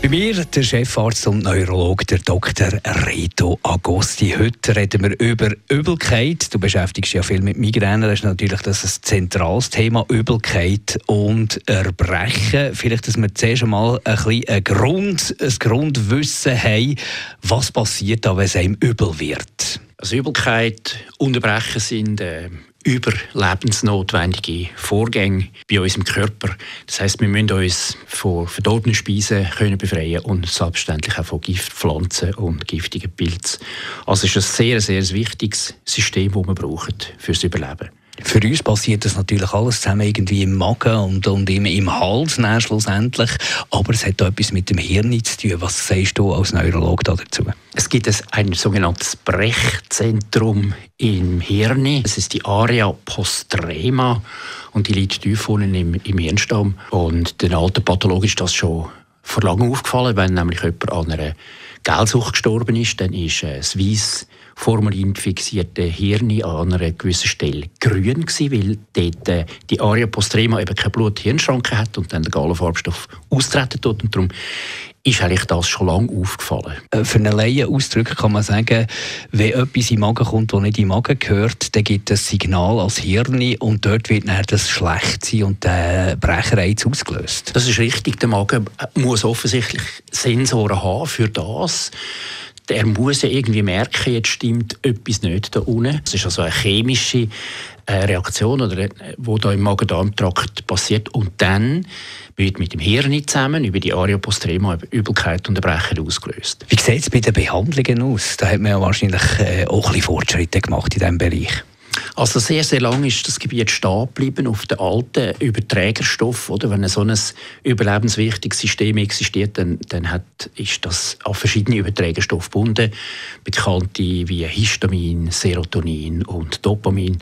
bei mir der Chefarzt und Neurolog, der Dr. Reto Agosti. Heute reden wir über Übelkeit. Du beschäftigst dich ja viel mit Migräne. Das ist natürlich das ein zentrales Thema, Übelkeit und Erbrechen. Vielleicht, dass wir zuerst einmal ein, bisschen ein, Grund, ein Grundwissen haben, was passiert wenn es einem übel wird. Also Übelkeit, Unterbrechen sind äh, überlebensnotwendige Vorgänge bei unserem Körper. Das heißt, wir müssen uns von verdorbenen Speisen können befreien und selbstverständlich auch von Giftpflanzen und giftigen Pilzen. Also ist ein sehr, sehr wichtiges System, das wir brauchen fürs Überleben. Für uns passiert das natürlich alles zusammen irgendwie im Magen und, und im, im Hals schlussendlich. Aber es hat auch etwas mit dem Hirn zu tun. Was sagst du als Neurolog dazu? Es gibt ein sogenanntes Brechzentrum im Hirn. Es ist die Area postrema und die liegt tief unten im, im Hirnstamm. Und den alten Pathologen ist das schon vor langem aufgefallen, wenn nämlich jemand an einer Geldsucht gestorben ist, dann ist äh, das weiss formalin fixierte Hirn an einer gewissen Stelle grün gewesen, weil dort äh, die Aria postrema eben keine Blut-Hirnschranke hat und dann der Gallenfarbstoff austreten tut. Und darum ist eigentlich das schon lange aufgefallen. Äh, für einen Laien ausdrücken kann man sagen, wenn etwas in den Magen kommt, das nicht in den Magen gehört, dann gibt es ein Signal als Hirn und dort wird dann das schlecht sein und der Brechereiz ausgelöst. Das ist richtig. Der Magen muss offensichtlich Sensoren haben für das er muss ja irgendwie merken, jetzt stimmt etwas nicht da unten. Das ist also eine chemische äh, Reaktion, oder, äh, wo da im Magen-Darm-Trakt passiert. Und dann wird mit dem Hirn zusammen über die Aria postrema Übelkeit und Erbrechen ausgelöst. Wie sieht es bei den Behandlungen aus? Da hat man ja wahrscheinlich äh, auch ein bisschen Fortschritte gemacht in diesem Bereich. Also sehr, sehr lange ist das Gebiet stehen geblieben auf den alten Überträgerstoff. Oder? Wenn so ein überlebenswichtiges System existiert, dann, dann hat, ist das an verschiedene Überträgerstoffe gebunden. Bekannte wie Histamin, Serotonin und Dopamin.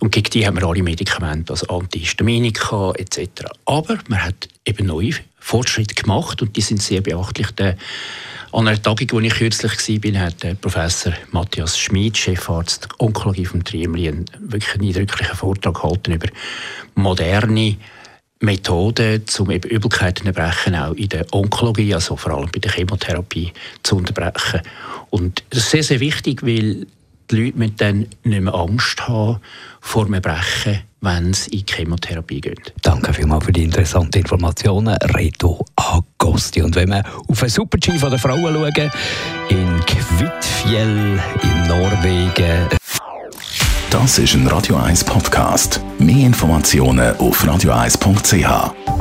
Und gegen die haben wir alle Medikamente, also Antihistaminika etc. Aber man hat eben neue Fortschritte gemacht und die sind sehr beachtlich. Der an einer Tagung, wo ich kürzlich war, hat Professor Matthias Schmid, Chefarzt Onkologie vom Triemli, einen wirklich eindrücklichen Vortrag gehalten über moderne Methoden, um eben Übelkeiten zu erbrechen, auch in der Onkologie, also vor allem bei der Chemotherapie, zu unterbrechen. Und das ist sehr, sehr wichtig, weil die Leute müssen dann nicht mehr Angst haben vor dem Erbrechen, wenn sie in die Chemotherapie gehen. Danke vielmals für die interessanten Informationen, Reto Agosti. Und wenn wir auf den Super-G der Frauen schauen, in Kvitfjell in Norwegen. Das ist ein Radio 1 Podcast. Mehr Informationen auf radio1.ch.